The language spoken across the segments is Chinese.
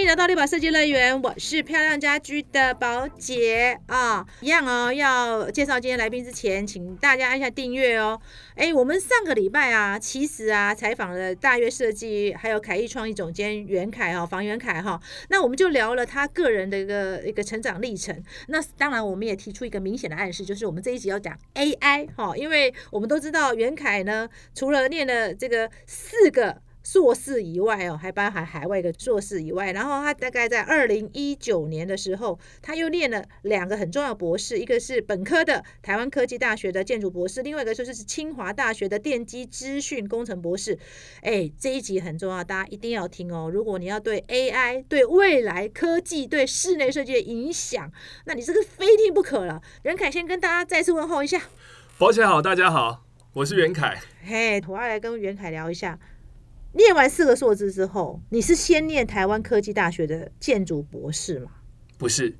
迎来到立宝设计乐园，我是漂亮家居的宝姐啊，一样哦。要介绍今天来宾之前，请大家按下订阅哦。哎，我们上个礼拜啊，其实啊，采访了大约设计还有凯艺创意总监袁凯哈，房袁凯哈，那我们就聊了他个人的一个一个成长历程。那当然，我们也提出一个明显的暗示，就是我们这一集要讲 AI 哈，因为我们都知道袁凯呢，除了念了这个四个。硕士以外哦，还包含海外一个硕士以外，然后他大概在二零一九年的时候，他又念了两个很重要博士，一个是本科的台湾科技大学的建筑博士，另外一个就是清华大学的电机资讯工程博士。哎，这一集很重要，大家一定要听哦。如果你要对 AI、对未来科技、对室内设计的影响，那你这个非听不可了。任凯先跟大家再次问候一下，保险好，大家好，我是袁凯。嘿，我要来跟袁凯聊一下。念完四个硕士之后，你是先念台湾科技大学的建筑博士吗？不是，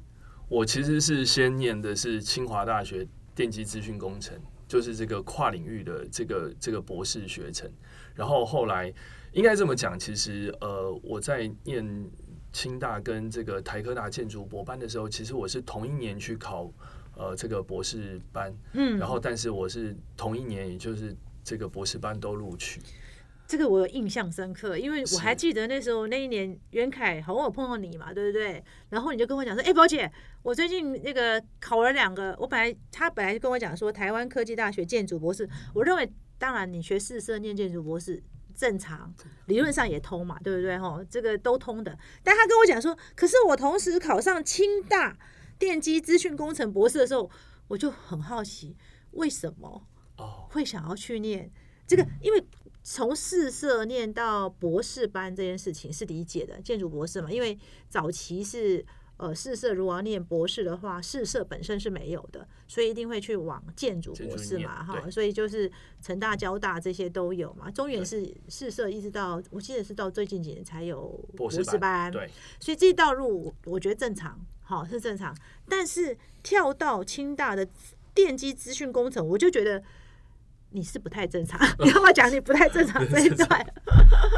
我其实是先念的是清华大学电机资讯工程，就是这个跨领域的这个这个博士学程。然后后来应该这么讲，其实呃，我在念清大跟这个台科大建筑博班的时候，其实我是同一年去考呃这个博士班，嗯，然后但是我是同一年，也就是这个博士班都录取。这个我有印象深刻，因为我还记得那时候那一年袁凯好像我碰到你嘛，对不对？然后你就跟我讲说：“哎，宝姐，我最近那个考了两个，我本来他本来就跟我讲说，台湾科技大学建筑博士，我认为当然你学四设念建筑博士正常，理论上也通嘛，对不对？哈，这个都通的。但他跟我讲说，可是我同时考上清大电机资讯工程博士的时候，我就很好奇，为什么会想要去念这个？因为从四社念到博士班这件事情是理解的，建筑博士嘛，因为早期是呃四社如果要念博士的话，四社本身是没有的，所以一定会去往建筑博士嘛，哈，所以就是成大、交大这些都有嘛。中原是四社，一直到我记得是到最近几年才有博士班，对，所以这道路我觉得正常，好是正常。但是跳到清大的电机资讯工程，我就觉得。你是不太正常，你要不要讲你不太正常这一段？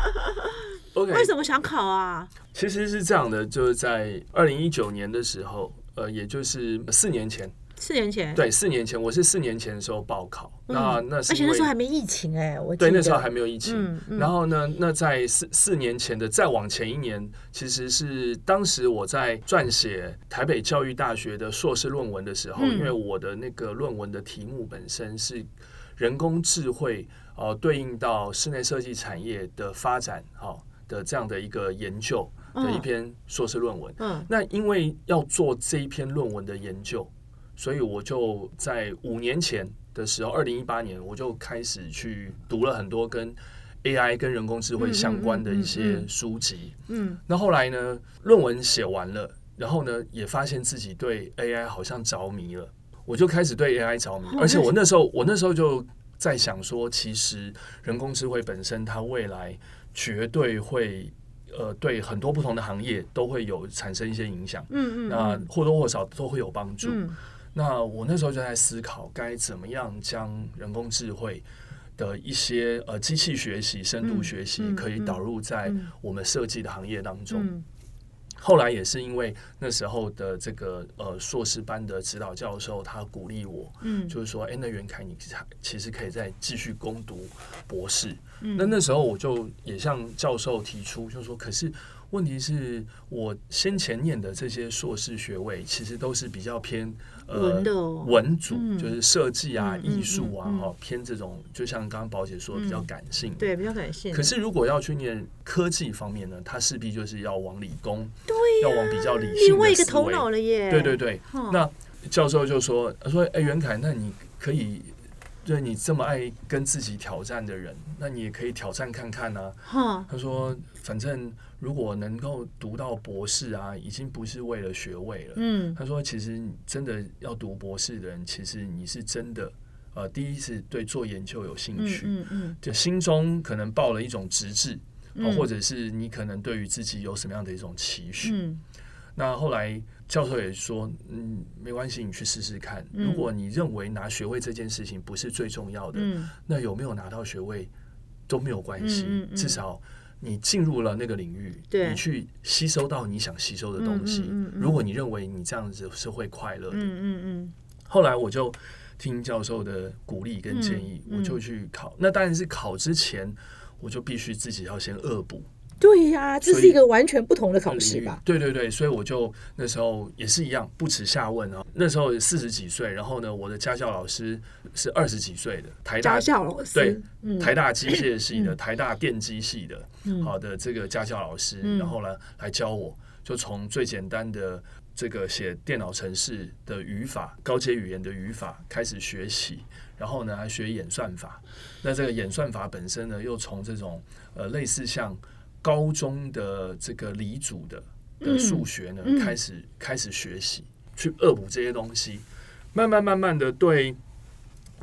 OK，为什么想考啊？其实是这样的，就是在二零一九年的时候，呃，也就是四年前，四年前，对，四年前，我是四年前的时候报考，那那而且那时候还没疫情哎，我对那时候还没有疫情，然后呢，那在四四年前的再往前一年，其实是当时我在撰写台北教育大学的硕士论文的时候，因为我的那个论文的题目本身是。人工智慧呃，对应到室内设计产业的发展，哈的这样的一个研究的一篇硕士论文。嗯，那因为要做这一篇论文的研究，所以我就在五年前的时候，二零一八年，我就开始去读了很多跟 AI 跟人工智慧相关的一些书籍。嗯，那后来呢，论文写完了，然后呢，也发现自己对 AI 好像着迷了。我就开始对 AI 着迷，而且我那时候，我那时候就在想说，其实人工智慧本身，它未来绝对会，呃，对很多不同的行业都会有产生一些影响。嗯嗯，那或多或少都会有帮助。那我那时候就在思考，该怎么样将人工智慧的一些呃机器学习、深度学习，可以导入在我们设计的行业当中。后来也是因为那时候的这个呃硕士班的指导教授，他鼓励我，嗯，就是说，哎，那袁凯，你其实可以再继续攻读博士。那那时候我就也向教授提出，就说，可是。问题是我先前念的这些硕士学位，其实都是比较偏呃文组，就是设计啊、艺术啊，哈，偏这种，就像刚刚宝姐说，比较感性，对，比较感性。可是如果要去念科技方面呢，它势必就是要往理工，对，要往比较理性另外一个头脑了耶。对对对，那教授就说说，哎，袁凯，那你可以。对你这么爱跟自己挑战的人，那你也可以挑战看看呢。他说：“反正如果能够读到博士啊，已经不是为了学位了。”嗯，他说：“其实真的要读博士的人，其实你是真的，呃，第一是对做研究有兴趣，嗯嗯，就心中可能抱了一种直志，或者是你可能对于自己有什么样的一种期许。”那后来教授也说，嗯，没关系，你去试试看。如果你认为拿学位这件事情不是最重要的，那有没有拿到学位都没有关系。至少你进入了那个领域，对你去吸收到你想吸收的东西。如果你认为你这样子是会快乐的，嗯嗯嗯，后来我就听教授的鼓励跟建议，我就去考。那当然是考之前，我就必须自己要先恶补对呀、这是一个完全不同的考试吧？对对对，所以我就那时候也是一样，不耻下问啊。那时候四十几岁，然后呢，我的家教老师是二十几岁的，台大家教老师，对嗯，台大机械系的、嗯台大电机系的，嗯好的这个家教老师，嗯然后呢来教我，就从最简单的这个写电脑程式的语法、高阶语言的语法开始学习，然后呢还学演算法。那这个演算法本身呢，又从这种呃类似像高中的这个理组的的嗯数学呢，嗯。开始开始学习，去恶补这些东西，慢慢慢慢的对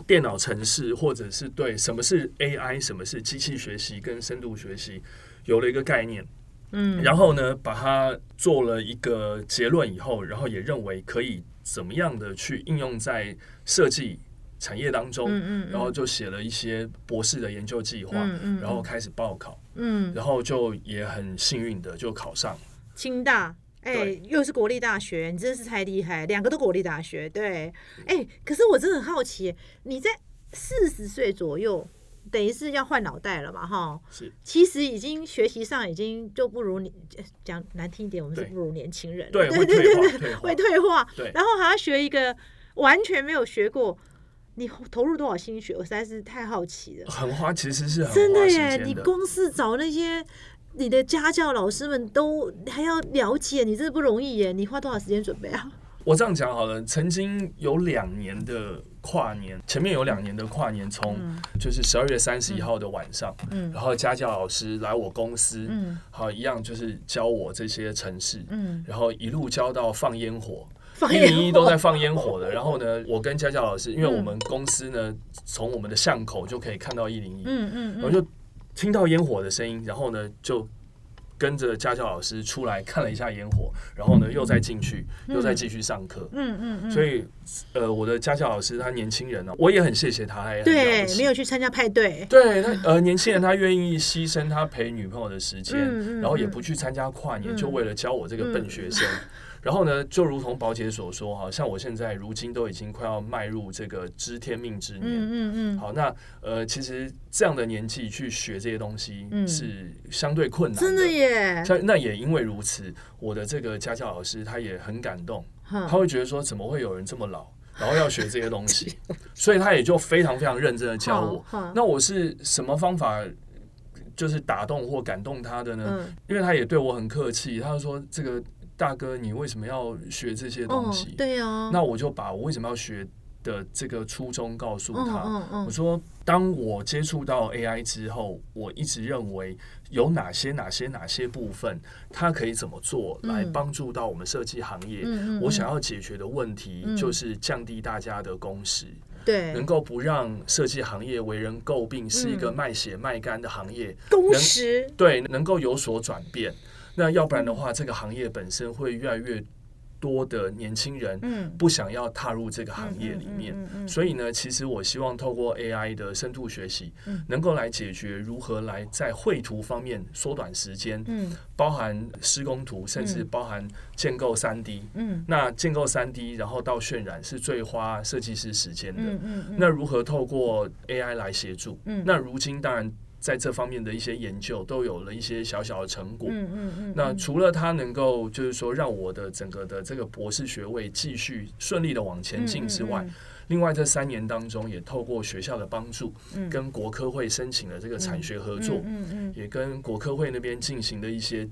电脑程式，或者是对什么是 AI、什么是机器学习跟深度学习有了一个概念。嗯，然后呢，把它做了一个结论以后，然后也认为可以怎么样的去应用在设计产业当中，嗯嗯，然后就写了一些博士的研究计划，嗯嗯，然后开始报考，嗯，然后就也很幸运的就考上。清大。哎、对又是国立大学，你真的是太厉害，两个都国立大学，对。哎、可是我真的很好奇，你在四十岁左右，等于是要换脑袋了嘛，哈。是其实已经学习上已经就不如你，讲难听一点，我们是不如年轻人，对，会对对对，会。退化，对然后还要学一个完全没有学过，你投入多少心血，我实在是太好奇了。很花，其实是很真的耶，你光是找那些你的家教老师们都还要了解，你真的不容易耶。你花多少时间准备啊？我这样讲好了，曾经有两年的跨年，前面有两年的跨年，从嗯就是十二月三十一号的晚上，嗯然后家教老师来我公司，嗯好一样就是教我这些城市，嗯，然后一路教到放烟火，一零一都在放烟火的。然后呢，我跟家教老师，因为我们公司呢，从我们的巷口就可以看到一零一，嗯嗯嗯，然后就听到烟火的声音，然后呢就跟着家教老师出来看了一下烟火，然后呢又再进去，又再继续上课。嗯嗯嗯，所以，呃，我的家教老师他年轻人呢、我也很谢谢他，对没有去参加派对，对他呃，年轻人他愿意牺牲他陪女朋友的时间，嗯嗯然后也嗯不去参加跨年，嗯就为了教我这个笨学生。然后呢，就如同宝姐所说，哈，像我现在如今都已经快要迈入这个知天命之年。嗯嗯嗯，好，那呃，其实这样的年纪去学这些东西嗯。是相对困难真的耶，像那也因为如此，我的这个家教老师他也很感动，他会觉得说，怎么会有人这么老，然后要学这些东西，所以他也就非常非常认真的教我。那我是什么方法，就是打动或感动他的呢？嗯因为他也对我很客气，他就说：“这个大哥，你为什么要学这些东哦西？”对啊，那我就把我为什么要学的这个初衷告诉嗯他。嗯嗯我说，当我接触到 AI 之后，我一直认为有哪些哪些哪些部分，它可以怎么做来嗯帮助到我们设计行业。我想要解决的问题嗯就是降低大家的工时，对能够不让设计行业为人诟病是一个嗯卖血卖肝的行业，工能时，对，能够有所转变。那要不然的话，这个行业本身会越来越多的年轻人嗯，不想要踏入这个行业里面。嗯嗯嗯嗯所以呢，其实我希望透过 AI 的深度学习嗯，能够来解决如何来在绘图方面缩短时间，嗯包含施工图，甚至嗯包含建构三 D。嗯那建构三 D，然后到渲染是最花设计师时间的。嗯嗯嗯，那如何透过 AI 来协助？嗯那如今当然在这方面的一些研究都有了一些小小的成果。嗯嗯嗯，那除了它能够就是说让我的整个的这个博士学位继续顺利的往前进之外，另外这三年当中也透过学校的帮助，嗯。跟国科会申请了这个产学合作，也跟国科会那边进行的一些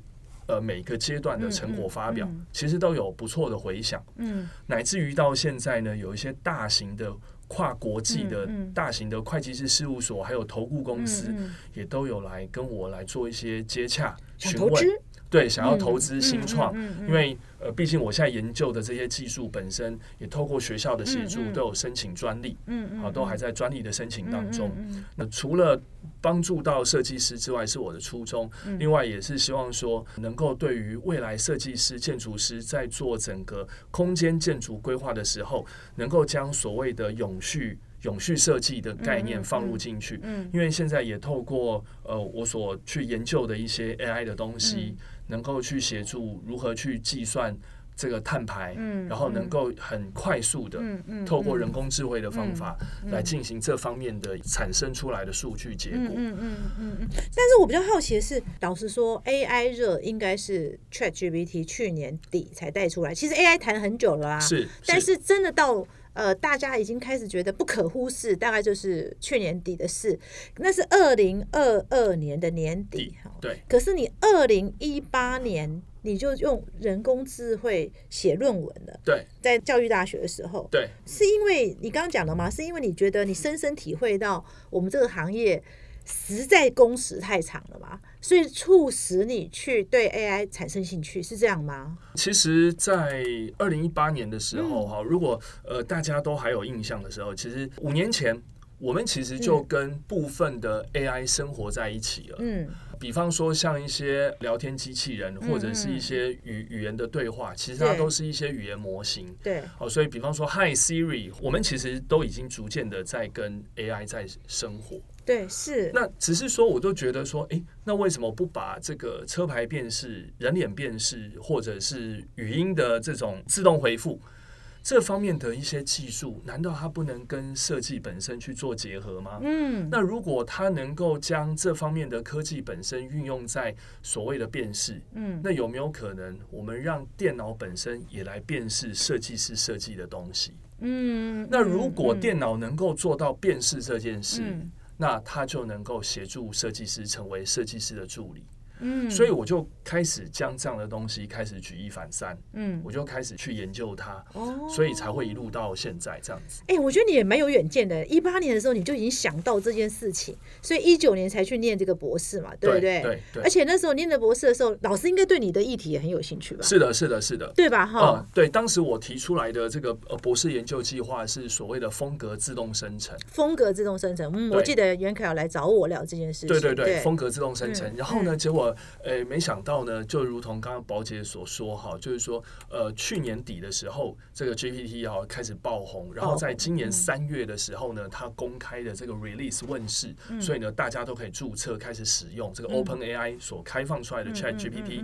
呃每个阶段的成果发表，嗯嗯嗯。其实都有不错的回响，嗯。乃至于到现在呢，有一些大型的。跨国际的大型的会计师事务所，还有投顾公司，嗯也都有来跟我来做一些接洽、询问，对，想要投资新创，因为呃，毕竟我现在研究的这些技术本身，也透过学校的协助都有申请专利，嗯嗯啊，都还在专利的申请当中。那除了帮助到设计师之外，是我的初衷。嗯。另外，也是希望说，能够对于未来设计师、建筑师在做整个空间建筑规划的时候，能够将所谓的永续永续设计的概念放入进去。嗯，因为现在也透过呃我所去研究的一些 AI 的东西，能够去协助如何去计算。这个碳排，嗯，然后能够很快速的，透过人工智慧的方法来进行这方面的产生出来的数据结果，嗯嗯嗯嗯嗯。但是我比较好奇的是，老实说，AI 热应该是 ChatGPT 去年底才带出来，其实 AI 谈很久了啦，是，但是真的到呃，大家已经开始觉得不可忽视，大概就是去年底的事，那是二零二二年的年底哈，对。可是你二零一八年。你就用人工智慧写论文了。对，在教育大学的时候，对，是因为你刚刚讲了吗？是因为你觉得你深深体会到我们这个行业实在工时太长了嘛，所以促使你去对 AI 产生兴趣，是这样吗？其实，在二零一八年的时候，哈，如果呃大家都还有印象的时候，其实五年前我们其实就跟部分的 AI 生活在一起了。嗯。比方说，像一些聊天机器人，或者是一些语语言的对话，其实它都是一些语言模型。对，哦，所以比方说，Hi Siri，我们其实都已经逐渐的在跟 AI 在生活。对，是。那只是说，我都觉得说，哎，那为什么不把这个车牌辨识、人脸辨识，或者是语音的这种自动回复？这方面的一些技术，难道它不能跟设计本身去做结合吗？嗯，那如果它能够将这方面的科技本身运用在所谓的辨识，嗯，那有没有可能我们让电脑本身也来辨识设计师设计的东西？嗯，那如果电脑能够做到辨识这件事，那他就能够协助设计师成为设计师的助理。嗯，所以我就开始将这样的东西开始举一反三，嗯，我就开始去研究它，哦，所以才会一路到现在这样子。哎，我觉得你也蛮有远见的。一八年的时候你就已经想到这件事情，所以一九年才去念这个博士嘛，对不对？对对。而且那时候念的博士的时候，老师应该对你的议题也很有兴趣吧？是的，是的，是的，对吧？哈，对。当时我提出来的这个呃博士研究计划是所谓的风格自动生成。风格自动生成，嗯，我记得袁凯要来找我聊这件事情。对对对，风格自动生成。然后呢，结果呃没。想到呢，就如同刚刚宝姐所说哈，就是说，呃，去年底的时候，这个 GPT 哈开始爆红，然后在今年三月的时候呢，它公开的这个 release 问世，所以呢，大家都可以注册开始使用这个 Open AI 所开放出来的 Chat GPT。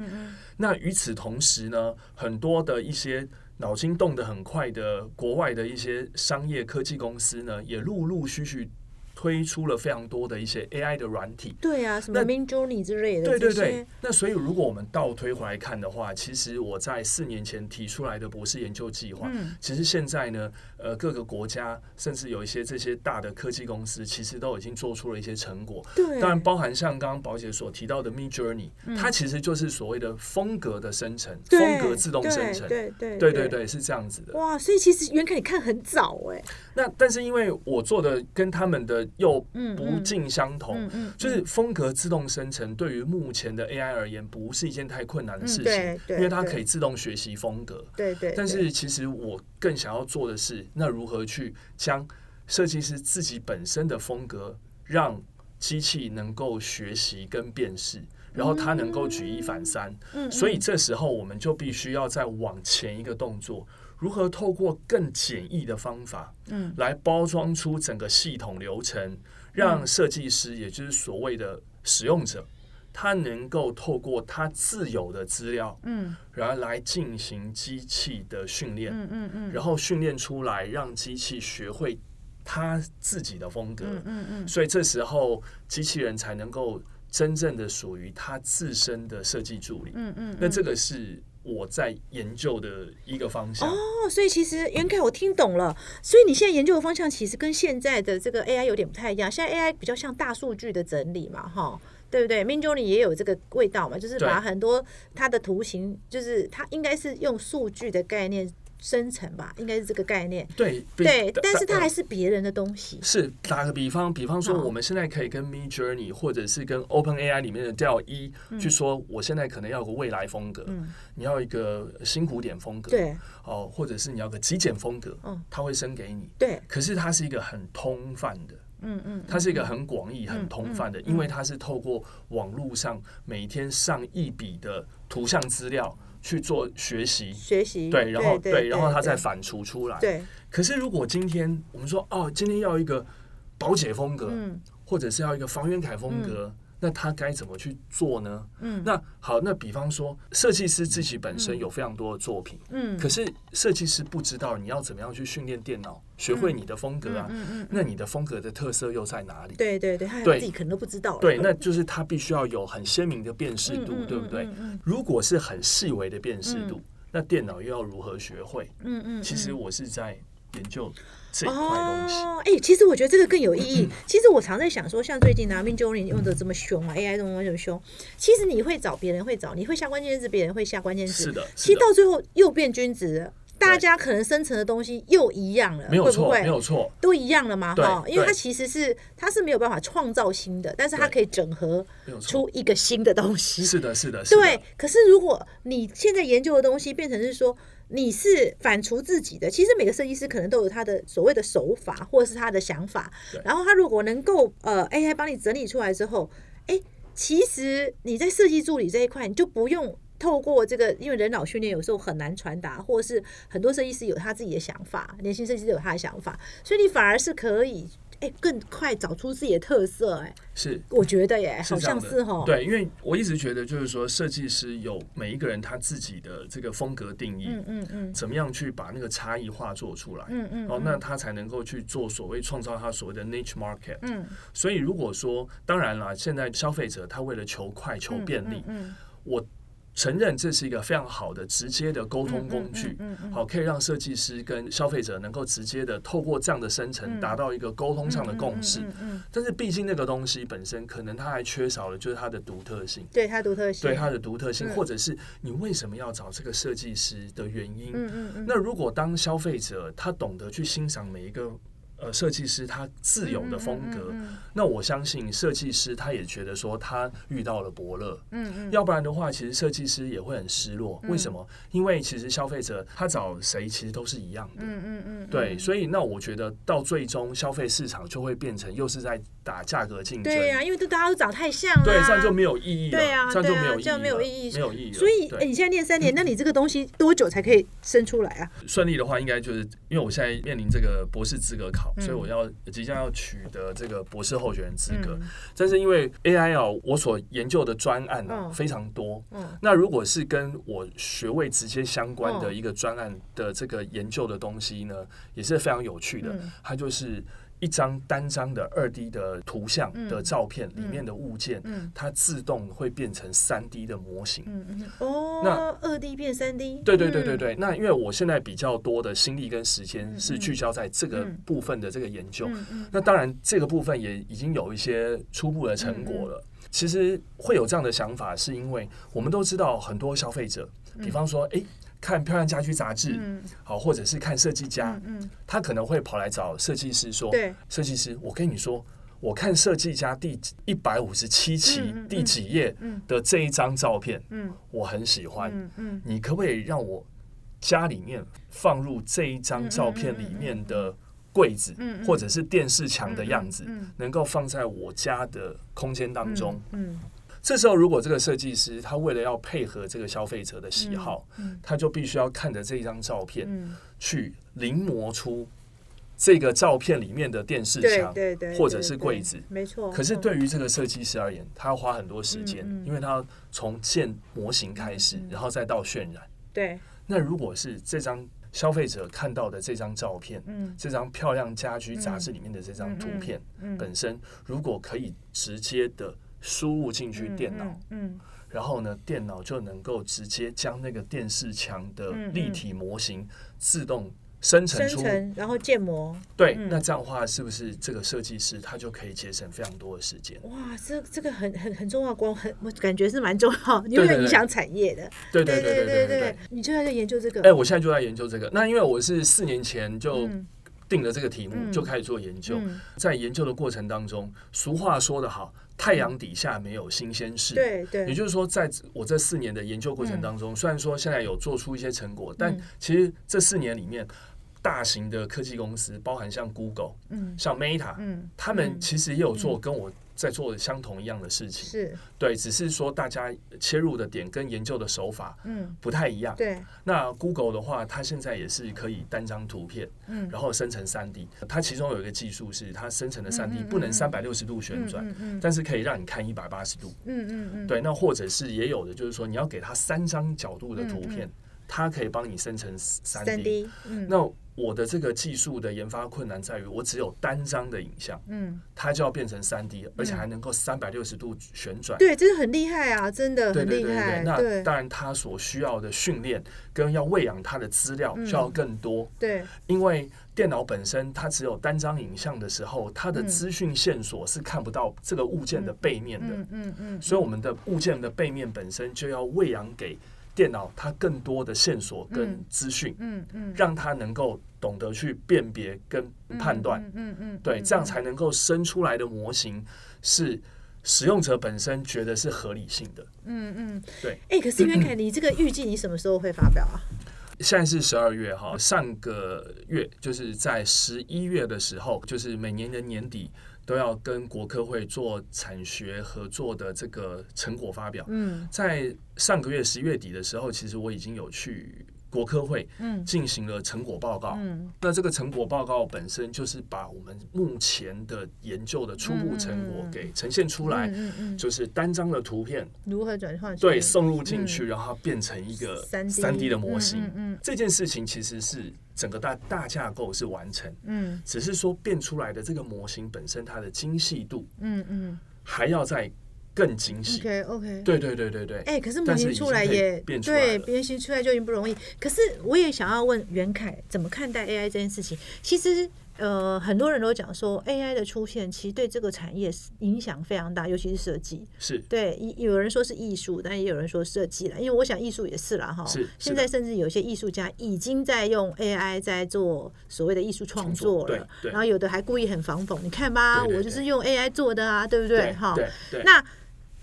那与此同时呢，很多的一些脑筋动得很快的国外的一些商业科技公司呢，也陆陆续续。推出了非常多的一些 AI 的软体，对啊，什么 Midjourney 之类的，对对对。那所以如果我们倒推回来看的话，其实我在四年前提出来的博士研究计划，其实现在呢，呃，各个国家甚至有一些这些大的科技公司，其实都已经做出了一些成果。对，当然包含像刚刚宝姐所提到的 Midjourney，它其实就是所谓的风格的生成，风格自动生成，对对对对对，是这样子的。哇，所以其实原凯你看很早哎。那但是因为我做的跟他们的又不尽相同，就是风格自动生成对于目前的 AI 而言不是一件太困难的事情，因为它可以自动学习风格。对对。但是其实我更想要做的是，那如何去将设计师自己本身的风格让机器能够学习跟辨识，然后它能够举一反三。嗯。所以这时候我们就必须要再往前一个动作。如何透过更简易的方法，嗯，来包装出整个系统流程，让设计师，也就是所谓的使用者，他能够透过他自有的资料，嗯，然后来进行机器的训练，嗯嗯嗯，然后训练出来，让机器学会他自己的风格，嗯嗯，所以这时候机器人才能够真正的属于他自身的设计助理，嗯嗯，那这个是。我在研究的一个方向哦，所以其实袁凯我听懂了，所以你现在研究的方向其实跟现在的这个 AI 有点不太一样。现在 AI 比较像大数据的整理嘛，哈，对不对？Midjourney 也有这个味道嘛，就是把很多它的图形，就是它应该是用数据的概念。生成吧，应该是这个概念。对对，但是它还是别人的东西。是打个比方，比方说，我们现在可以跟 Mid Journey 或者是跟 Open AI 里面的调一去说，我现在可能要个未来风格，你要一个新古典风格，对，哦，或者是你要个极简风格，嗯，它会生给你。对，可是它是一个很通泛的，嗯嗯，它是一个很广义、很通泛的，因为它是透过网络上每天上亿笔的图像资料。去做学习，学习对，然后对，然后它再反刍出来。对，可是如果今天我们说哦，今天要一个宝姐风格，嗯。或者是要一个方元凯风格，那他该怎么去做呢？嗯那好，那比方说设计师自己本身有非常多的作品，嗯，可是设计师不知道你要怎么样去训练电脑，学会你的风格啊。嗯嗯，那你的风格的特色又在哪里？对对对，他自己可能都不知道。对，那就是他必须要有很鲜明的辨识度，对不对？如果是很细微的辨识度，那电脑又要如何学会？嗯嗯，其实我是在研究这一块东西。哦，哎、其实我觉得这个更有意义。其实我常在想说，像最近啊 m i n j o r n 用的这么凶啊，AI 用的这么凶，其实你会找，别人会找，你会下关键字，别人会下关键字。是的，其，实到最后又变均值了，大家可能生成的东西又一样了，没有错，会不会没有错。都一样了嘛？哈，因为它其实是它是没有办法创造新的，但是它可以整合出一个新的东西。是的，是的，是的对，可是如果你现在研究的东西变成是说你是反刍自己的，其实每个设计师可能都有他的所谓的手法或者是他的想法，然后他如果能够呃 AI 帮你整理出来之后，哎，其实你在设计助理这一块，你就不用。透过这个，因为人脑训练有时候很难传达，或者是很多设计师有他自己的想法，年轻设计师有他的想法，所以你反而是可以哎更快找出自己的特色。哎，是我觉得耶，好像是哈。对，因为我一直觉得就是说，设计师有每一个人他自己的这个风格定义，嗯嗯嗯怎么样去把那个差异化做出来，嗯嗯，哦，那他才能够去做所谓创造他所谓的 niche market。嗯所以如果说，当然啦，现在消费者他为了求快、求便利，嗯我承认这是一个非常好的直接的沟通工具。好，可以让设计师跟消费者能够直接的透过这样的生成，达到一个沟通上的共识。嗯嗯，但是毕竟那个东西本身可能它还缺少了就是它的独特性，对它独特性，对它的独特性，嗯或者是你为什么要找这个设计师的原因。嗯嗯嗯，那如果当消费者他懂得去欣赏每一个呃设计师他自有的风格，嗯那我相信设计师他也觉得说他遇到了伯乐。嗯嗯，要不然的话，其实设计师也会很失落。为什么？因为其实消费者他找谁其实都是一样的。嗯嗯嗯，对，所以那我觉得到最终消费市场就会变成又是在打价格竞争。对呀，因为都大家都长太像了，对，这样就没有意义了。对啊这样就没有意义了，这样没有意义没有意义了。所以，对哎，你现在念三年，那你这个东西多久才可以生出来啊？顺利的话，应该就是因为我现在面临这个博士资格考，嗯所以我要即将要取得这个博士候选人资格。嗯但是因为 AI 啊，我所研究的专案啊、嗯非常多。嗯那如果是跟我学位直接相关的嗯一个专案的这个研究的东西呢，也是非常有趣的。嗯它就是一张单张的二 D 的图像的照片里面的物件，嗯它自动会变成三 D 的模型。嗯嗯，哦，那二 D 变三 D，对对对对对，那因为我现在比较多的心力跟时间是聚焦在这个嗯部分的这个研究，那当然这个部分也已经有一些初步的成果了。其实会有这样的想法，是因为我们都知道很多消费者，比方说，诶，看漂亮家居杂志，嗯。好，或者是看设计家，嗯，他可能会跑来找设计师说，设计师，我跟你说，我看设计家第一百五十七期第几页嗯。的这一张照片，嗯。我很喜欢。你可不可以让我家里面放入这一张照片里面的柜子，或者是电视墙的样子，嗯。能够放在我家的空间当中？嗯这时候，如果这个设计师他为了要配合这个消费者的喜好，嗯他就必须要看着这一张照片，嗯，去临摹出这个照片里面的电视墙。对对，或者是柜子。没错。可是嗯对于这个设计师而言，他要花很多时间，因为他要从建模型开始，嗯然后再到渲染。对，那如果是这张消费者看到的这张照片，嗯。这张漂亮家居杂志里面的这张图片嗯。本身，如果可以直接的输入进去电脑，，嗯然后呢，电脑就能够直接将那个电视墙的立体模型自动生成出。成然后建模，对，嗯那这样的话，是不是这个设计师他就可以节省非常多的时间？哇，这这个很很很重要，光很我感觉是蛮重要，因为影响产业的。对对对对对对对。你就在研究这个。哎，我现在就在研究这个。那因为我是四年前就嗯定了这个题目，嗯就开始做研究。嗯在研究的过程当中，俗话说得好，太阳底下没有新鲜事。。对对，也就是说，在我这四年的研究过程当中，虽然说现在有做出一些成果，但嗯。其实这四年里面，大型的科技公司，包含像 Google，嗯。像 Meta，嗯，他们嗯。其实也有做跟我在做相同一样的事情。是对，只是说大家切入的点跟研究的手法嗯不太一样。对那 Google 的话，它现在也是可以单张图片，嗯然后生成三 D。它其中有一个技术是，它生成的三 D 不能嗯三百六十度旋转，嗯嗯但是可以让你看一百八十度。嗯嗯嗯对，那或者是也有的，就是说你要给它三张角度的图片，它可以帮你生成三。D 嗯那我的这个技术的研发困难在于，我只有单张的影像，嗯。它就要变成三 D，而且还能够三百六十度旋转。对，这个很厉害啊，真的对很厉害，对对对对，那对。当然它所需要的训练跟要喂养它的资料嗯。就要更多，对。因为电脑本身它只有单张影像的时候，它的嗯。资讯线索是看不到这个物件的背面的，嗯嗯嗯，所以我们的物件的背面本身就要喂养给电脑它更多的线索跟嗯资讯，嗯嗯让它能够懂得去辨别跟判断，嗯嗯嗯，对，嗯这样才能够生出来的模型是使用者本身觉得是合理性的。嗯嗯对。哎，可是袁凯，你这个预计你什么时候会发表啊？现在是十二月哈，上个月就是在十一月的时候，就是每年的年底都要跟国科会做产学合作的这个成果发表。嗯在上个月十月底的时候，其实我已经有去国科会嗯。进行了成果报告。嗯。那这个成果报告本身就是把我们目前的研究的初步成果给呈现出来，嗯嗯，就是单张的图片如何转换？对送入进去，然后它变成一个三 D 三 D 的模型。这件事情其实是整个大大架构是完成，嗯。只是说变出来的这个模型本身它的精细度嗯嗯。还要再更精细。，OK OK。对对对对对，哎、可是模型出来也对，了模型出来就已经不容易。可是我也想要问袁凯，怎么看待 AI 这件事情？其实呃，很多人都讲说 AI 的出现其实对这个产业影响非常大，尤其是设计。是对，一有人说是艺术，但也有人说设计了，因为我想艺术也是啦哈。是是现在甚至有些艺术家已经在用 AI 在做所谓的艺术创作了，作对对然后有的还故意很防讽，你看吧，我就是用 AI 做的啊，对不对？哈，那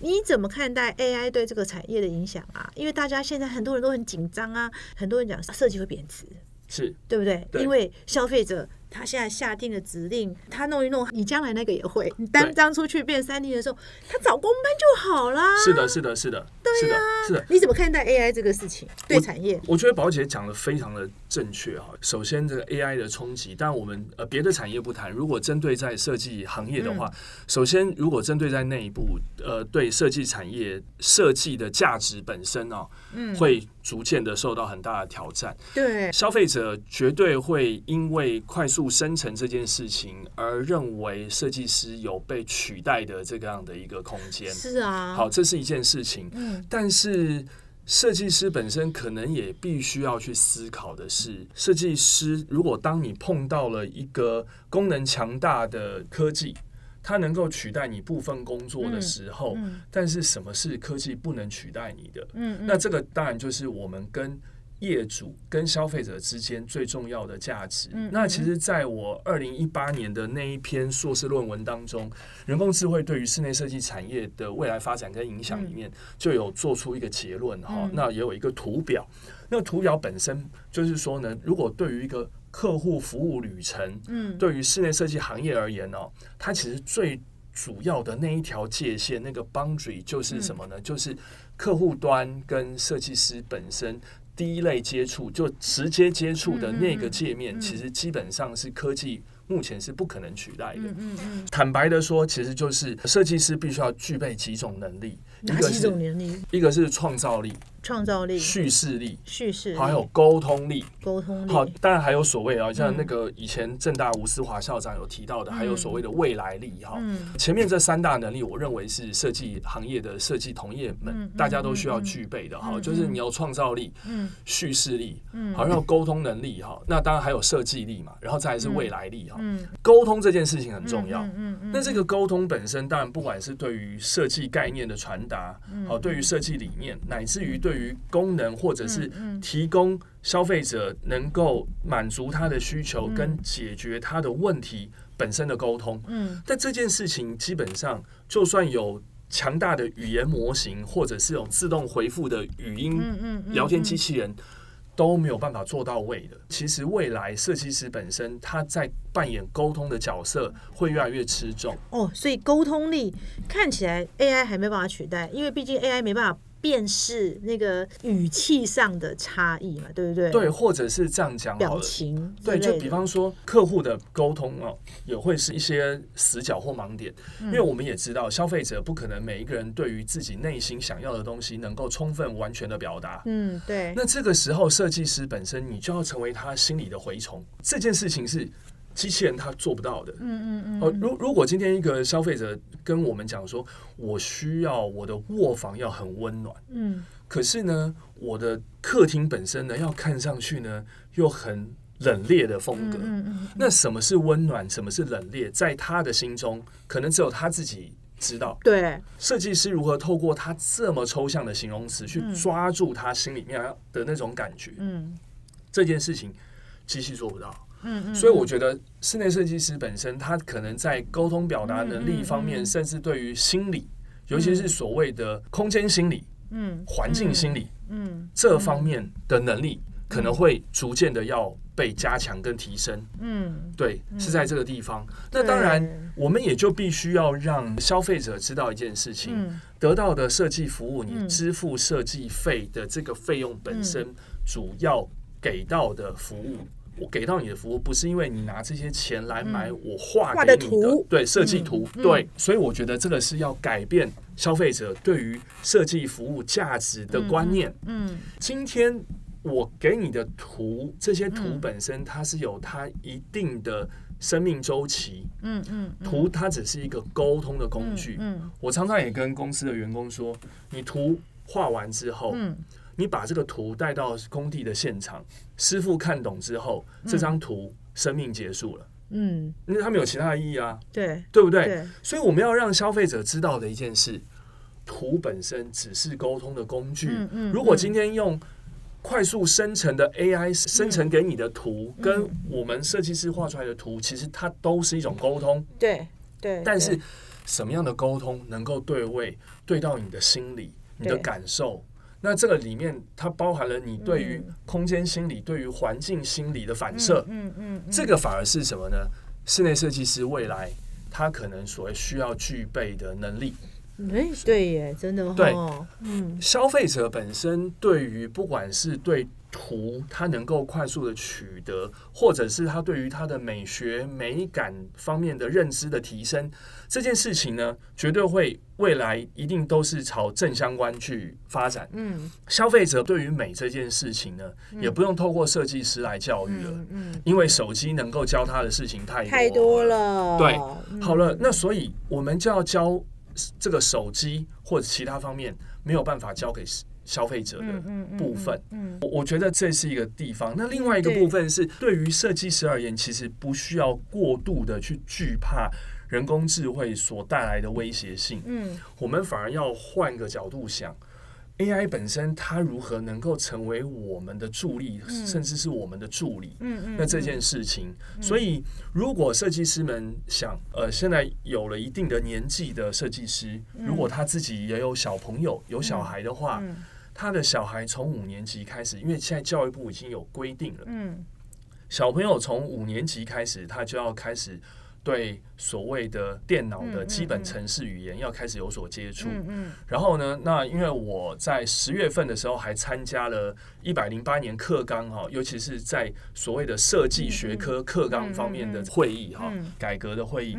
你怎么看待 AI 对这个产业的影响啊？因为大家现在很多人都很紧张啊，很多人讲设计会贬值，是对不对？对因为消费者他现在下定的指令，他弄一弄，你将来那个也会。你单张出去变三 D 的时候，他找工班就好啦。是的，是的，是的，是的，是的。你怎么看待 AI 这个事情对产业？我觉得宝姐讲的非常的正确哈。首先，这个 AI 的冲击，但我们呃别的产业不谈，如果针对在设计行业的话，嗯首先如果针对在内部，呃，对设计产业设计的价值本身哦，嗯会逐渐的受到很大的挑战。对，消费者绝对会因为快速生成这件事情而认为设计师有被取代的这个样的一个空间。是啊。好，，这是一件事情。嗯但是设计师本身可能也必须要去思考的是，设计师如果当你碰到了一个功能强大的科技，它能够取代你部分工作的时候，嗯但是什么是科技不能取代你的？嗯，那这个当然就是我们跟业主跟消费者之间最重要的价值。嗯那其实，在我二零一八年的那一篇硕士论文当中，人工智慧对于室内设计产业的未来发展跟影响里面，就有做出一个结论哈。嗯那也有一个图表，那图表本身就是说呢，如果对于一个客户服务旅程，嗯对于室内设计行业而言哦，它其实最主要的那一条界限，那个 boundary 就是什么呢？就是客户端跟设计师本身第一类接触，就直接接触的那个界面，其实基本上是科技目前是不可能取代的。坦白的说，其实就是设计师必须要具备几种能力，一哪几个是种能力？一个是创造力、创造力、叙事力，叙事力、还有沟通力。沟通力。好，当然还有所谓啊，像嗯那个以前正大吴思华校长有提到的，还有所谓的未来力哈。嗯。前面这三大能力，我认为是设计行业的设计同业们、大家都需要具备的哈，嗯就是你有创造力、嗯。叙事力，嗯。好，然后沟通能力哈，那当然还有设计力嘛，然后再来是未来力哈。嗯，沟通这件事情很重要。嗯那这个沟通本身，当然不管是对于设计概念的传达，嗯好，对于设计理念，乃至于对于功能，或者是提供消费者能够满足他的需求跟解决他的问题本身的沟通。嗯但这件事情基本上，就算有强大的语言模型，或者是有自动回复的语音聊天机器人，都没有办法做到位的。其实未来设计师本身他在扮演沟通的角色会越来越吃重。哦，所以沟通力看起来 AI 还没办法取代，因为毕竟 AI 没办法。辨识那个语气上的差异嘛，对不对？对，或者是这样讲，表情。对，就比方说客户的沟通哦，也会是一些死角或盲点，因为我们也知道消费者不可能每一个人对于自己内心想要的东西能够充分完全的表达。嗯，对。那这个时候，设计师本身你就要成为他心里的蛔虫。这件事情是。机器人它做不到的。嗯嗯嗯。哦，如如果今天一个消费者跟我们讲说，我需要我的卧房要很温暖。嗯。可是呢，我的客厅本身呢，要看上去呢，又很冷冽的风格。嗯嗯。那什么是温暖？什么是冷冽？在他的心中，可能只有他自己知道。对。设计师如何透过他这么抽象的形容词，去抓住他心里面的那种感觉？嗯。这件事情，机器做不到。嗯嗯，所以我觉得室内设计师本身，他可能在沟通表达能力方面，甚至对于心理，尤其是所谓的空间心理、嗯，环境心理，嗯，这方面的能力，可能会逐渐的要被加强跟提升。嗯，对，是在这个地方。那当然，我们也就必须要让消费者知道一件事情：得到的设计服务，你支付设计费的这个费用本身，主要给到的服务。我给到你的服务不是因为你拿这些钱来买我画给你的，对设计图，对，所以我觉得这个是要改变消费者对于设计服务价值的观念。嗯，今天我给你的图，这些图本身它是有它一定的生命周期。嗯嗯，图它只是一个沟通的工具。嗯，我常常也跟公司的员工说，你图画完之后，嗯。你把这个图带到工地的现场，师傅看懂之后，这张图生命结束了。嗯，因为它没有其他的意义啊。对，对不对？所以我们要让消费者知道的一件事，图本身只是沟通的工具。嗯嗯。如果今天用快速生成的 AI 生成给你的图，跟我们设计师画出来的图，其实它都是一种沟通。对对。但是什么样的沟通能够对位，对到你的心理，你的感受？那这个里面，它包含了你对于空间心理、对于环境心理的反射。嗯嗯，这个反而是什么呢？室内设计师未来他可能所需要具备的能力。哎，对耶，真的对。嗯，消费者本身对于不管是对。图他能够快速的取得，或者是他对于他的美学美感方面的认知的提升，这件事情呢，绝对会未来一定都是朝正相关去发展。嗯，消费者对于美这件事情呢，也不用透过设计师来教育了，嗯，因为手机能够教他的事情太太多了。对，好了，那所以我们就要教这个手机或者其他方面没有办法交给。消费者的部分，我我觉得这是一个地方。那另外一个部分是，对于设计师而言，其实不需要过度的去惧怕人工智慧所带来的威胁性。嗯，我们反而要换个角度想。AI 本身它如何能够成为我们的助力，甚至是我们的助理？嗯嗯。那这件事情，所以如果设计师们想，呃，现在有了一定的年纪的设计师，如果他自己也有小朋友、有小孩的话，他的小孩从五年级开始，因为现在教育部已经有规定了，嗯，小朋友从五年级开始，他就要开始。对所谓的电脑的基本程式语言要开始有所接触，嗯然后呢，那因为我在十月份的时候还参加了一百零八年课纲哈，尤其是在所谓的设计学科课纲方面的会议哈，改革的会议。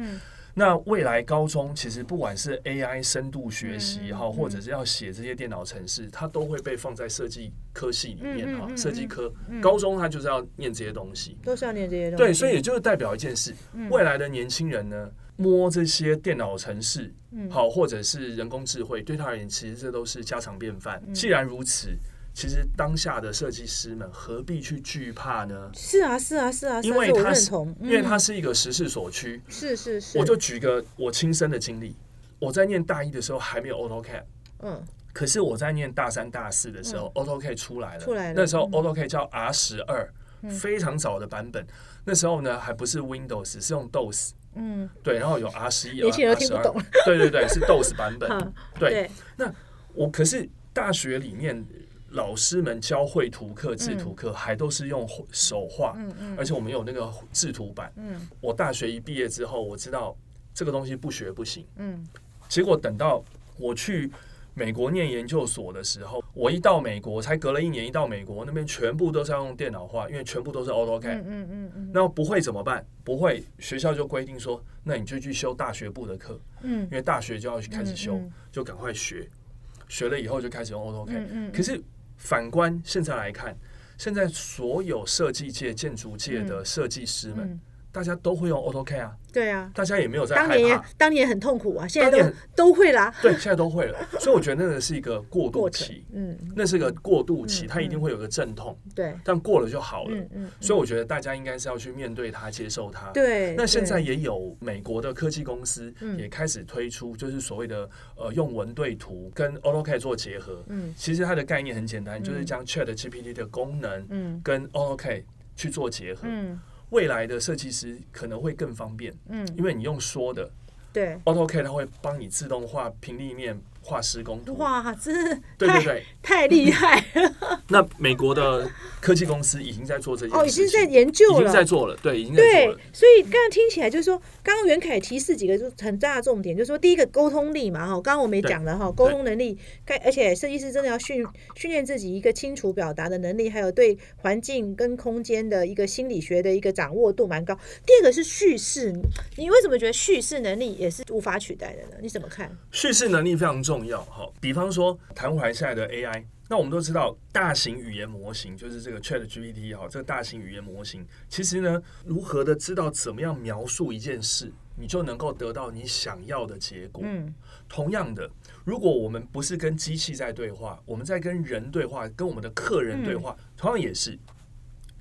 那未来高中其实不管是 AI 深度学习哈，或者是要写这些电脑程式，它都会被放在设计科系里面哈。设计科高中它就是要念这些东西，都是要念这些东西。对，所以也就是代表一件事，未来的年轻人呢，摸这些电脑程式，好或者是人工智慧，对他而言其实这都是家常便饭。既然如此。其实当下的设计师们何必去惧怕呢？是啊，是啊，是啊，因为它是，因为它是一个时势所趋。是是是。我就举个我亲身的经历，我在念大一的时候还没有 AutoCAD，嗯，可是我在念大三大四的时候，AutoCAD 出来了，出来了。那时候 AutoCAD 叫 R 十二，非常早的版本。那时候呢，还不是 Windows，是用 DOS，嗯，对，然后有 R 十一、R 十二，对对对，是 DOS 版本。对，那我可是大学里面。老师们教绘图课、制图课，还都是用手画，嗯嗯而且我们有那个制图板。嗯我大学一毕业之后，我知道这个东西不学不行。嗯结果等到我去美国念研究所的时候，我一到美国，才隔了一年，一到美国那边全部都是要用电脑画，因为全部都是 AutoCAD。嗯嗯嗯嗯那不会怎么办？不会，学校就规定说，那你就去修大学部的课，嗯因为大学就要去开始修，就赶快学。学了以后就开始用 AutoCAD。可是反观现在来看，现在所有设计界、建筑界的设计师们，大家都会用 AutoCAD 啊，对啊，大家也没有在害当年也怕。当年很痛苦啊，现在都会啦。对，现在都会了，所以我觉得那个是一个过渡期，嗯，那是个过渡期，嗯它一定会有个阵痛，对，但过了就好了。嗯嗯，所以我觉得大家应该是要去面对它、接受它。对。那现在也有美国的科技公司嗯也开始推出，就是所谓的呃用文对图跟 AutoCAD 做结合。嗯其实它的概念很简单，嗯就是将 Chat GPT 的功能嗯跟 AutoCAD 去做结合。嗯未来的设计师可能会更方便，嗯，因为你用说的对，AutoCAD 它会帮你自动化平立面、画施工图。哇，真是太对对对，太厉害了 那美国的科技公司已经在做这件哦，已，经在研究了已经在。做了，对，已经在做对了。，所以刚刚听起来就是说，刚刚袁凯提示几个就很大的重点，就是说第一个沟通力嘛，哈，刚刚我们也讲了哈，沟通能力，该而且设计师真的要训训练自己一个清楚表达的能力，还有对环境跟空间的一个心理学的一个掌握度蛮高。第二个是叙事，你为什么觉得叙事能力也是无法取代的呢？你怎么看？叙事能力非常重要。哈，比方说谈回来现在的 AI，那我们都知道大型语言模型就是这个 Chat GPT 哈，这个大型语言模型，其实呢，如何的知道怎么样描述一件事，你就能够得到你想要的结果。嗯同样的，如果我们不是跟机器在对话，我们在跟人对话，跟我们的客人对话，同样也是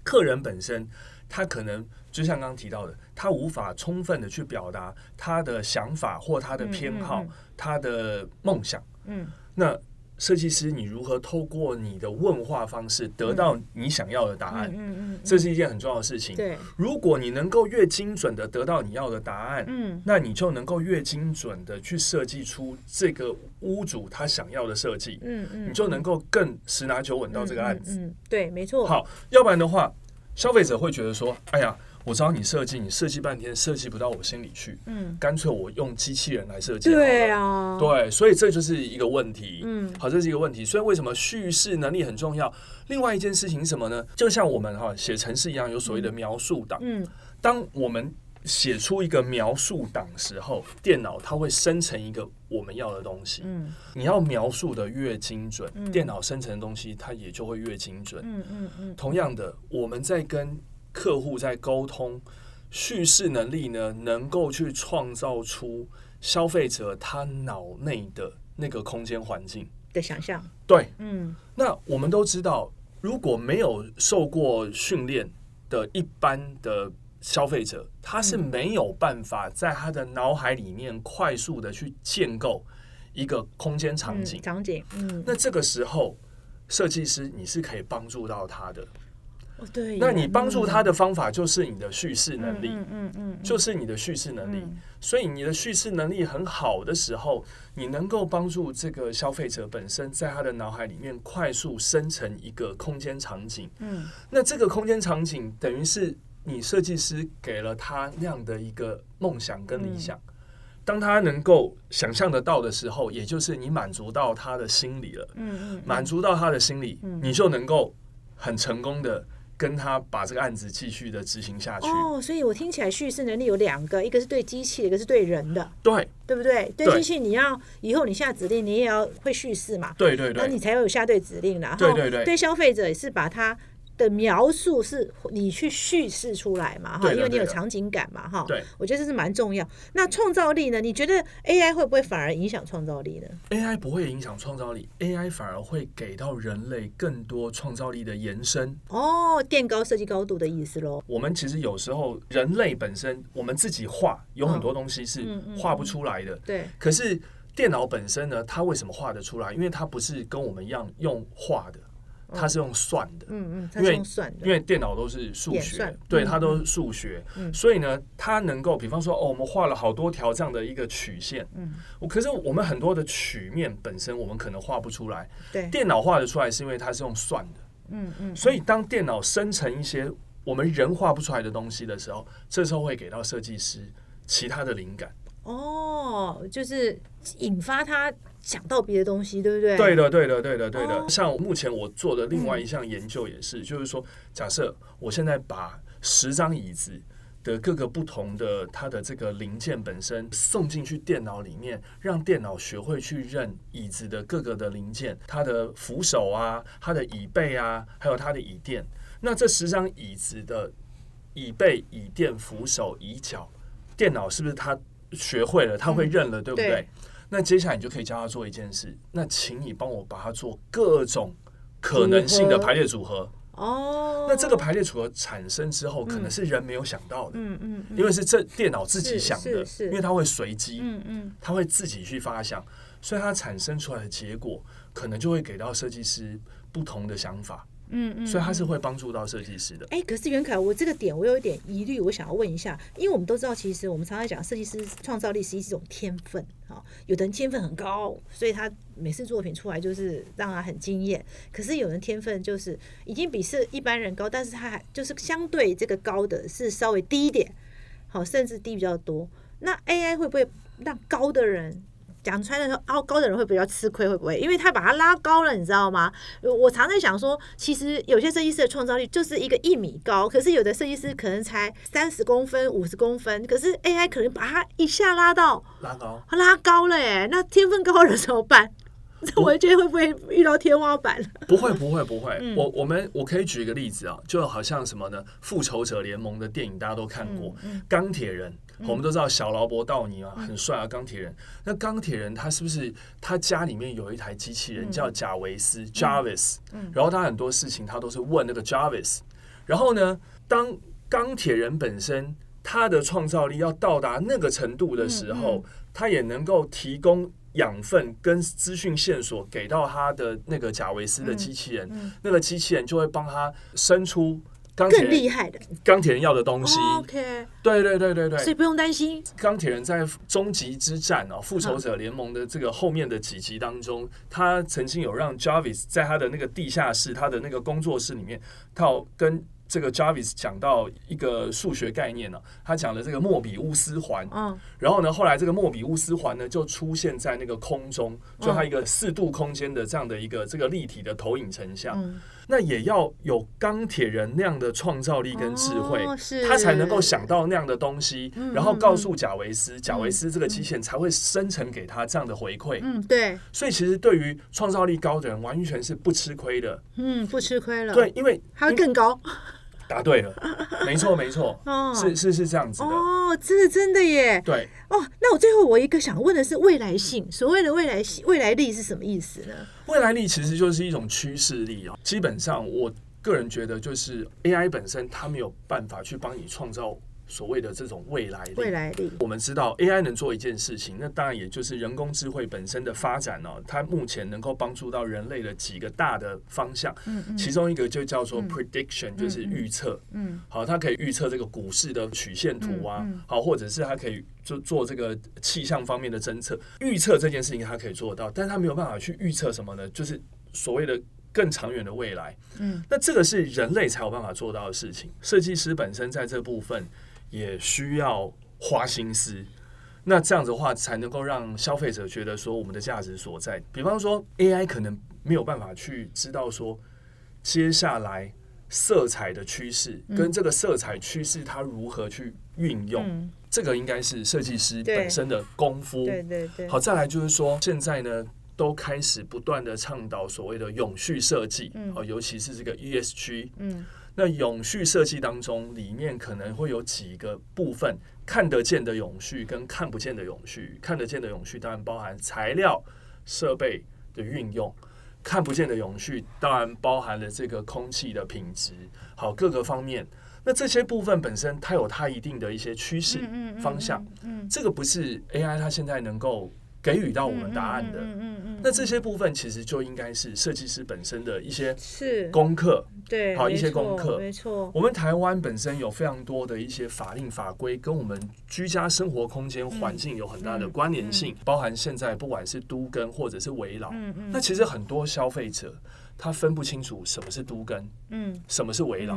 客人本身，他可能就像刚刚提到的，他无法充分的去表达他的想法或他的偏好、嗯嗯他的梦想。嗯那设计师，你如何透过你的问话方式得到你想要的答案？嗯嗯嗯，这是一件很重要的事情。对，如果你能够越精准的得到你要的答案，嗯那你就能够越精准的去设计出这个屋主他想要的设计，嗯嗯，你就能够更十拿九稳到这个案子。嗯，嗯对，没错。好，要不然的话，消费者会觉得说，哎呀，我找你设计，你设计半天设计不到我心里去，嗯，干脆我用机器人来设计。对啊，对，所以这就是一个问题。嗯好，这是一个问题。所以为什么叙事能力很重要？另外一件事情是什么呢？就像我们哈写程式一样，有所谓的描述档。嗯当我们写出一个描述档时候，电脑它会生成一个我们要的东西。嗯你要描述的越精准，嗯电脑生成的东西它也就会越精准。嗯嗯嗯，同样的，我们在跟客户在沟通，叙事能力呢，能够去创造出消费者他脑内的那个空间环境。的想象，对，嗯那我们都知道，如果没有受过训练的一般的消费者，他是没有办法在他的脑海里面快速的去建构一个空间场嗯，景。场景，嗯，那这个时候，设计师你是可以帮助到他的。那你帮助他的方法就是你的叙事能力，嗯嗯嗯，就是你的叙事能力。嗯所以你的叙事能力很好的时候，你能够帮助这个消费者本身在他的脑海里面快速生成一个空间场景。嗯那这个空间场景等于是你设计师给了他那样的一个梦想跟理想。当他能够想象得到的时候，也就是你满足到他的心理了。嗯嗯，满足到他的心理，嗯你就能够很成功的跟他把这个案子继续的执行下去。哦，所以我听起来叙事能力有两个，一个是对机器，一个是对人的，对对不对？对对机器，你要以后你下指令，你也要会叙事嘛，对对对那你才有下对指令啦。对对对对消费者也是把它的描述是你去叙事出来嘛，哈，因为你有场景感嘛，哈。对我觉得这是蛮重要。那创造力呢？你觉得 AI 会不会反而影响创造力呢？，AI 不会影响创造力，AI 反而会给到人类更多创造力的延伸。哦，垫高设计高度的意思喽。我们其实有时候人类本身，我们自己画有很多东西是画不出来的，对，可是电脑本身呢，它为什么画得出来？因为它不是跟我们一样用画的，它是用算的，嗯嗯，因为算的，因为电脑都是数学，对，嗯它都是数学，所以呢，它能够，比方说，哦，我们画了好多条这样的一个曲线，嗯，我可是我们很多的曲面本身我们可能画不出来，对，电脑画得出来是因为它是用算的，嗯嗯，所以当电脑生成一些我们人画不出来的东西的时候，这时候会给到设计师其他的灵感。哦，就是引发他想到别的东西，对不对？对的，对的，对的，对的。哦像目前我做的另外一项研究也是，就是说，假设我现在把十张椅子的各个不同的它的这个零件本身送进去电脑里面，让电脑学会去认椅子的各个的零件，它的扶手啊，它的椅背啊，还有它的椅垫。那这十张椅子的椅背、椅垫、扶手、椅脚，电脑是不是它学会了，它会认了，对不对？对那接下来你就可以教他做一件事，那请你帮我把它做各种可能性的排列组合。哦，那这个排列组合产生之后，可能是人没有想到的，嗯嗯嗯。因为是这电脑自己想的因为它会随机，嗯嗯。它会自己去发想，所以它产生出来的结果，可能就会给到设计师不同的想法，嗯嗯，所以它是会帮助到设计师的。哎，可是袁凯，我这个点我有一点疑虑，我想要问一下，因为我们都知道，其实我们常常讲设计师创造力是一种天分啊、有的人天分很高，所以他每次作品出来就是让他很惊艳。可是有人天分就是已经比是一般人高，但是他还就是相对这个高的是稍微低一点，好，甚至低比较多。那 AI 会不会让高的人？讲穿了说，高高的人会比较吃亏，会不会？因为他把它拉高了，你知道吗？我常在想说，其实有些设计师的创造力就是一个一米高，可是有的设计师可能才三十公分、五十公分，可是 AI 可能把它一下拉到拉高，拉高了，哎，那天分高的人怎么办？这我觉得会不会遇到天花板？不会，不会，不会。嗯我我们我可以举一个例子啊，就好像什么呢？复仇者联盟的电影大家都看过，嗯钢铁人，我们都知道小劳勃道尼啊，很帅啊，钢铁人。那钢铁人他是不是他家里面有一台机器人嗯。叫贾维斯 （Jarvis）？然后他很多事情他都是问那个 Jarvis。然后呢，当钢铁人本身他的创造力要到达那个程度的时候，嗯他也能够提供养分跟资讯线索给到他的那个贾维斯的机器人，那个机器人就会帮他生出钢铁更厉害的。钢铁人要的东西。，OK，对对对对对，所以不用担心。钢铁人在终极之战哦，复仇者联盟的这个后面的几集当中，他曾经有让 Jarvis 在他的那个地下室，他的那个工作室里面，他有跟这个 Jarvis 讲到一个数学概念呢、他讲了这个莫比乌斯环，嗯。然后呢，后来这个莫比乌斯环呢就出现在那个空中，就它一个四度空间的这样的一个这个立体的投影成像。嗯，那也要有钢铁人那样的创造力跟智慧，哦他才能够想到那样的东西，嗯然后告诉贾维斯，贾维斯这个机器人才会生成给他这样的回馈。嗯，对，所以其实对于创造力高的人，完全是不吃亏的。嗯，不吃亏了。对，，因为他会更高。答对了，没错没错，哦是是是这样子的。哦，真的真的耶。对，哦，那我最后我一个想问的是未来性，所谓的未来性、未来力是什么意思呢？未来力其实就是一种趋势力啊。基本上，我个人觉得，就是 AI 本身它没有办法去帮你创造所谓的这种未来力。未来力，我们知道 AI 能做一件事情，那当然也就是人工智慧本身的发展哦。它目前能够帮助到人类的几个大的方向，嗯嗯其中一个就叫做 prediction，、就是预测。嗯好，它可以预测这个股市的曲线图啊，好，或者是它可以就做这个气象方面的侦测。预测这件事情它可以做到，但是它没有办法去预测什么呢？就是所谓的更长远的未来。嗯，那这个是人类才有办法做到的事情。设计师本身在这部分也需要花心思。那这样子的话，才能够让消费者觉得说我们的价值所在。比方说，AI 可能没有办法去知道说，接下来色彩的趋势跟这个色彩趋势它如何去运用，嗯，这个应该是设计师本身的功夫。对对对，好，再来就是说，现在呢都开始不断的倡导所谓的永续设计，嗯哦，尤其是这个 ESG。嗯那永续设计当中，里面可能会有几个部分，看得见的永续跟看不见的永续。看得见的永续当然包含材料、设备的运用，看不见的永续当然包含了这个空气的品质，好各个方面。那这些部分本身它有它一定的一些趋势方向，嗯这个不是 AI 它现在能够给予到我们答案的。嗯嗯嗯。那这些部分其实就应该是设计师本身的一些是功课，对，好一些功课，没错。我们台湾本身有非常多的一些法令法规，跟我们居家生活空间环境有很大的关联性，包含现在不管是都跟或者是围老，嗯嗯。那其实很多消费者他分不清楚什么是都跟，嗯，什么是围老。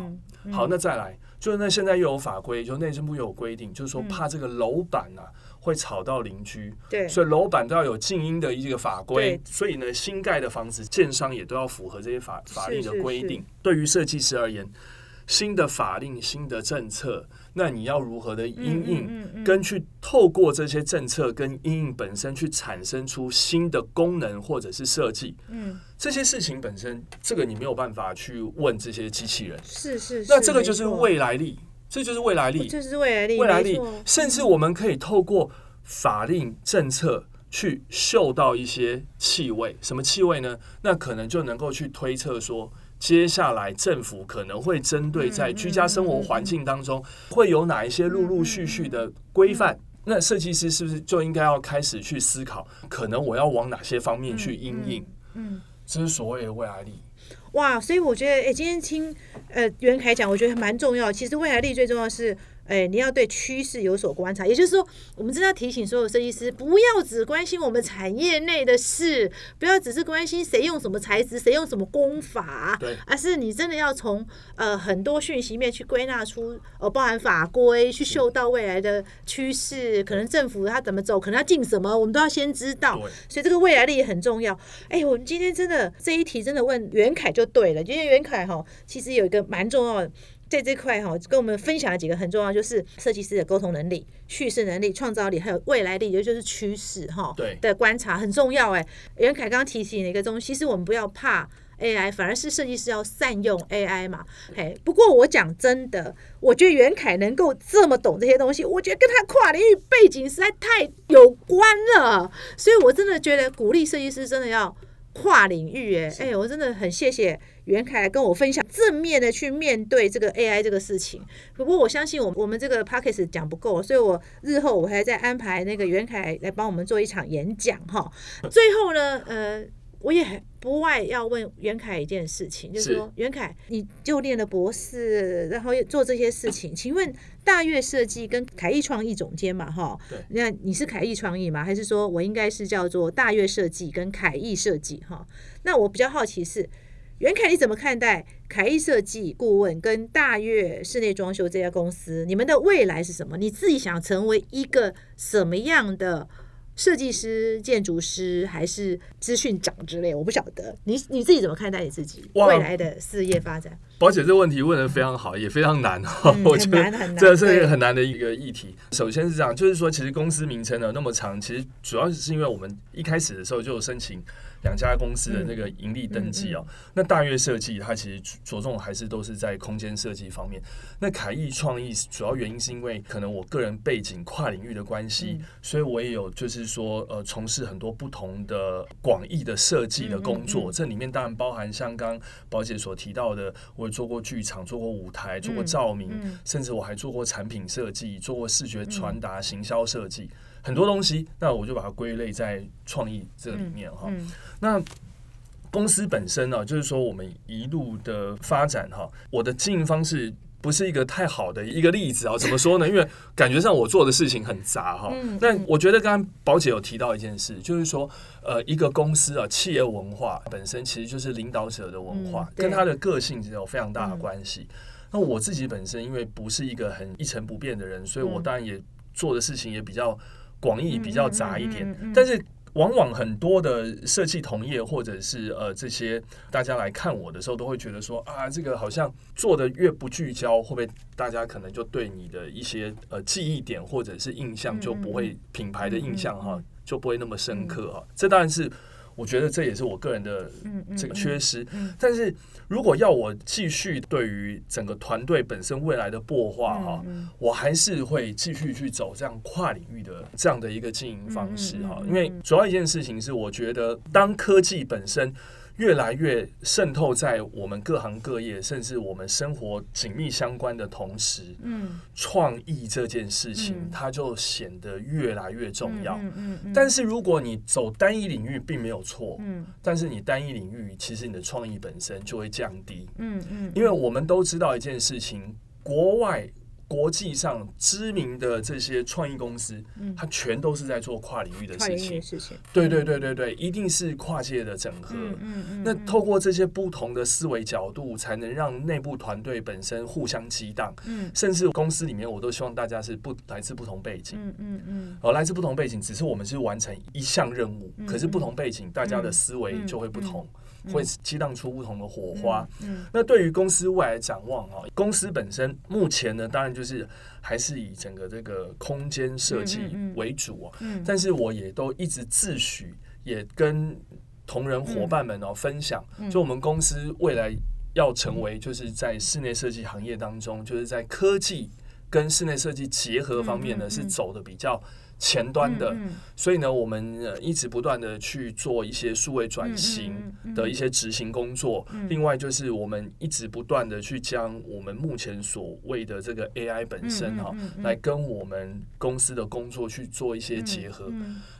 好，那再来，就是那现在又有法规，就内政部又有规定，就是说怕这个楼板啊。会吵到邻居，对，所以楼板都要有静音的一个法规，所以呢，新盖的房子建商也都要符合这些法法律的规定。对于设计师而言，新的法令、新的政策，那你要如何的因应，跟去透过这些政策跟因应本身去产生出新的功能或者是设计，嗯，这些事情本身，这个你没有办法去问这些机器人，是是，那这个就是未来力。这就是未来力，这是未来力，未来力，甚至我们可以透过法令政策去嗅到一些气味，什么气味呢？那可能就能够去推测说，接下来政府可能会针对在居家生活环境当中会有哪一些陆陆续续的规范，那设计师是不是就应该要开始去思考，可能我要往哪些方面去应应？嗯，这是所谓的未来力。哇，所以我觉得，哎，今天听呃袁凯讲，我觉得蛮重要。其实未来力最重要是。哎，你要对趋势有所观察，也就是说，我们真的要提醒所有设计师，不要只关心我们产业内的事，不要只是关心谁用什么材质，谁用什么工法，而是你真的要从呃很多讯息面去归纳出，呃，包含法规，去嗅到未来的趋势，可能政府它怎么走，可能要进什么，我们都要先知道。所以这个未来力也很重要。哎，我们今天真的这一题真的问袁凯就对了，因为袁凯哈其实有一个蛮重要的。在这块哈，跟我们分享了几个很重要，就是设计师的沟通能力、叙事能力、创造力，还有未来力，也就是趋势哈。对的观察很重要哎。袁凯刚刚提醒了一个东西，其实我们不要怕 AI，反而是设计师要善用 AI 嘛。嘿，不过我讲真的，我觉得袁凯能够这么懂这些东西，我觉得跟他跨领域背景实在太有关了。所以我真的觉得鼓励设计师真的要跨领域哎哎，我真的很谢谢。袁凯来跟我分享正面的去面对这个 AI 这个事情。不过我相信我我们这个 p o c k e t 讲不够，所以我日后我还在安排那个袁凯来帮我们做一场演讲哈。最后呢，呃，我也不外要问袁凯一件事情，就是说袁凯，你就念了博士，然后做这些事情，请问大悦设计跟凯艺创意总监嘛哈？对，那你是凯艺创意吗？还是说我应该是叫做大悦设计跟凯艺设计哈？那我比较好奇是。袁凯，你怎么看待凯艺设计顾问跟大悦室内装修这家公司？你们的未来是什么？你自己想成为一个什么样的设计师、建筑师，还是资讯长之类？我不晓得。你你自己怎么看待你自己未来的事业发展？宝姐这个问题问的非常好，也非常难哈。我觉得这是一个很难的一个议题。首先是这样，就是说，其实公司名称呢那么长，其实主要是因为我们一开始的时候就有申请。两家公司的那个盈利登记哦，那大悦设计它其实着重还是都是在空间设计方面。那凯艺创意主要原因是因为可能我个人背景跨领域的关系，所以我也有就是说呃从事很多不同的广义的设计的工作。这里面当然包含像刚宝姐所提到的，我做过剧场、做过舞台、做过照明，甚至我还做过产品设计、做过视觉传达、行销设计。很多东西，那我就把它归类在创意这里面哈。那公司本身呢，就是说我们一路的发展哈，我的经营方式不是一个太好的一个例子啊。怎么说呢？因为感觉上我做的事情很杂哈。那我觉得刚刚宝姐有提到一件事，就是说呃，一个公司啊，企业文化本身其实就是领导者的文化，跟他的个性有非常大的关系。那我自己本身因为不是一个很一成不变的人，所以我当然也做的事情也比较。广义比较杂一点，但是往往很多的设计同业或者是呃这些大家来看我的时候，都会觉得说啊，这个好像做的越不聚焦，会不会大家可能就对你的一些呃记忆点或者是印象就不会品牌的印象哈，就不会那么深刻哈？这当然是。我觉得这也是我个人的这个缺失，但是如果要我继续对于整个团队本身未来的擘画哈，我还是会继续去走这样跨领域的这样的一个经营方式哈，因为主要一件事情是，我觉得当科技本身越来越渗透在我们各行各业，甚至我们生活紧密相关的同时，嗯，创意这件事情它就显得越来越重要。嗯嗯。但是如果你走单一领域，并没有错。嗯。但是你单一领域，其实你的创意本身就会降低。嗯嗯。因为我们都知道一件事情，国外。国际上知名的这些创意公司，它全都是在做跨领域的事情。事情，对对对对对，一定是跨界的整合。嗯嗯。那透过这些不同的思维角度，才能让内部团队本身互相激荡。嗯。甚至公司里面，我都希望大家是不来自不同背景。嗯嗯嗯。哦，来自不同背景，只是我们是完成一项任务，可是不同背景，大家的思维就会不同。会激荡出不同的火花。嗯，那对于公司未来展望啊，公司本身目前呢，当然就是还是以整个这个空间设计为主啊。嗯，但是我也都一直自诩，也跟同仁伙伴们哦分享，就我们公司未来要成为，就是在室内设计行业当中，就是在科技跟室内设计结合方面呢，是走的比较。前端的，所以呢，我们一直不断的去做一些数位转型的一些执行工作。另外，就是我们一直不断的去将我们目前所谓的这个 AI 本身哈，来跟我们公司的工作去做一些结合。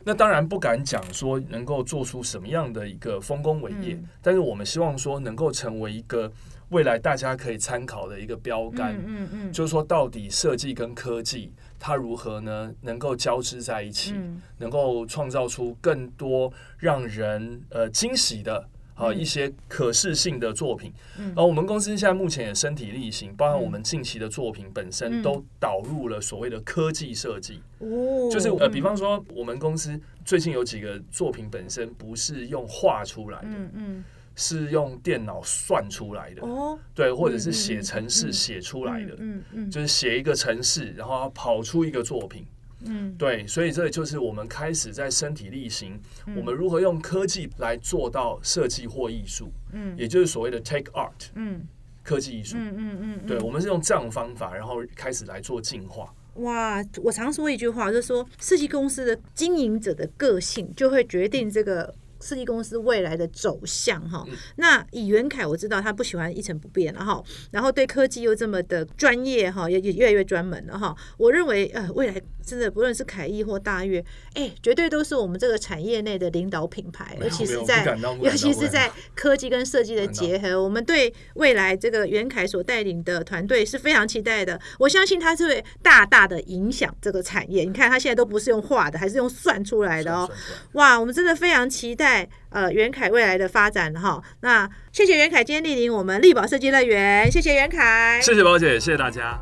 那当然不敢讲说能够做出什么样的一个丰功伟业，但是我们希望说能够成为一个未来大家可以参考的一个标杆。嗯嗯，就是说到底设计跟科技。它如何呢？能够交织在一起，能够创造出更多让人呃惊喜的啊一些可视性的作品。而我们公司现在目前也身体力行，包含我们近期的作品本身都导入了所谓的科技设计。哦，就是呃，比方说我们公司最近有几个作品本身不是用画出来的。嗯嗯。是用电脑算出来的，哦，对，或者是写程式写出来的，嗯嗯，就是写一个程式，然后跑出一个作品，嗯，对，所以这就是我们开始在身体力行，我们如何用科技来做到设计或艺术，嗯，也就是所谓的 take art，嗯，科技艺术，嗯嗯嗯，对，我们是用这样的方法，然后开始来做进化。哇，我常说一句话，就是说设计公司的经营者的个性就会决定这个。设计公司未来的走向哈，那以袁凯我知道他不喜欢一成不变了哈，然后对科技又这么的专业哈，也也越来越专门了哈。我认为呃未来真的不论是凯翼或大悦，哎，绝对都是我们这个产业内的领导品牌，尤其是在尤其是在科技跟设计的结合，我们对未来这个袁凯所带领的团队是非常期待的。我相信他是会大大的影响这个产业。你看他现在都不是用画的，还是用算出来的哦。哇，我们真的非常期待。呃，袁凯未来的发展哈，那谢谢袁凯今天莅临我们力宝设计乐园，谢谢袁凯，谢谢宝姐，谢谢大家。